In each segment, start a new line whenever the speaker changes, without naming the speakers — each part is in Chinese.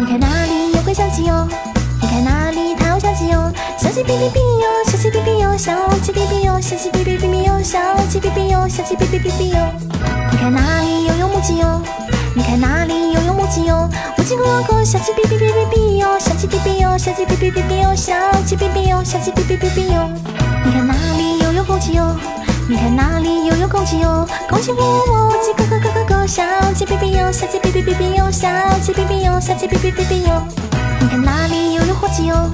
你看哪里有个小鸡哟？你看哪里它有小鸡哟？小鸡哔哔哔哟，小鸡哔哔哟，小鸡哔哔哟，小鸡哔哔哔哔哟，小鸡哔哔哟，小鸡哔哔哔哔哟。你看哪里又有母鸡哟？你看哪里又有母鸡哟？母鸡咯咯，小鸡哔哔哔哔哔哟，小鸡哔哔哟，小鸡哔哔哔哔哟，小鸡哔哔哟，小鸡哔哔哔哔哟。你看哪里又有公鸡哟？你看哪里又有公鸡哟？公鸡喔喔，母鸡咯咯咯咯咯，小鸡哔哔哟，小鸡哔哔哔哔哟，小鸡哔哔哟，小鸡哔哔哔哔哟。你看哪里又有火鸡哟？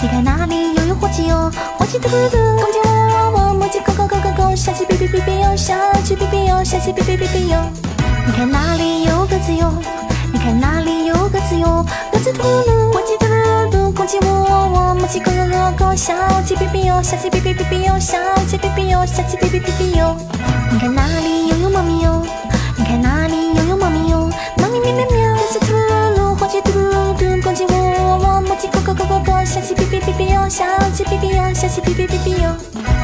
你看哪里又有火鸡哟？火鸡嘟嘟嘟，公鸡喔喔喔，母鸡咯咯咯咯咯，小鸡哔哔哔哔哟，小鸡哔哔哟，小鸡哔哔哔哔哟。你看哪里有鸽子哟？你看哪里有鸽子哟？鸽子嘟噜噜，火鸡咯咯咯咯，小鸡哔哔哟，小鸡哔哔哔哔哟，小鸡哔哔哟，小鸡哔哔哔哔哟。你看哪里又有猫咪哟？你看哪里又有猫咪哟？猫咪喵喵喵，小鸡嘟噜噜，火鸡嘟噜噜，公鸡喔喔喔，母鸡咯咯咯咯咯，小鸡哔哔哔哔哟，小鸡哔哔哟，小鸡哔哔哔哔哟。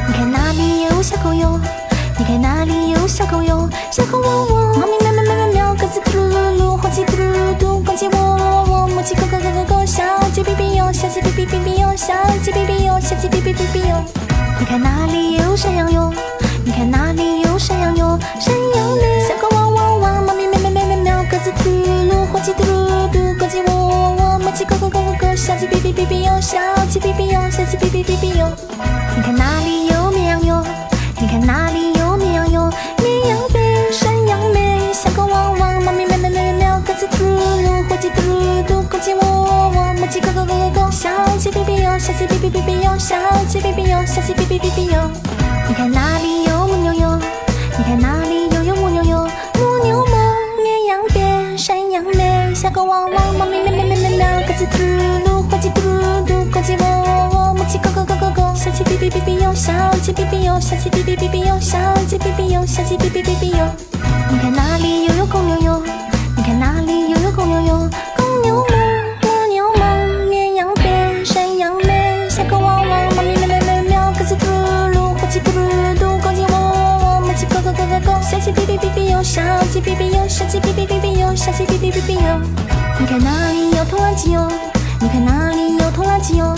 山羊哟？山羊咩，小狗汪汪汪，猫咪喵喵喵喵喵，鸽子嘟噜噜，火鸡嘟噜噜，公鸡喔喔喔，母鸡咯咯咯咯咯，小鸡哔哔哔哔哟，小鸡哔哔哟，小鸡哔哔哔哔哟。你看哪里有绵羊哟？你看哪里有绵羊哟？绵羊呗，山羊咩，小狗汪汪，猫咪喵喵喵喵喵，鸽子嘟噜噜，火鸡嘟噜噜，公鸡喔喔喔，母鸡咯咯咯咯咯，小鸡哔哔哟，小鸡哔哔，哔哔哟，小鸡哔羊咩，小狗汪汪，猫咪喵喵喵喵喵，鸽子咕噜噜，火鸡嘟噜噜，公鸡喔喔喔，母鸡咯咯咯咯咯，小鸡哔哔哔哔哟，小鸡哔哔哟，小鸡哔哔哔哔哟，小鸡哔哔哟，小鸡哔哔哔哔哟。你看那鸡哔哔哟，小鸡哔哔哔哔哟，小鸡哔哔哔哔哟。你看哪里有拖拉机哟？你看哪里有拖拉机哟？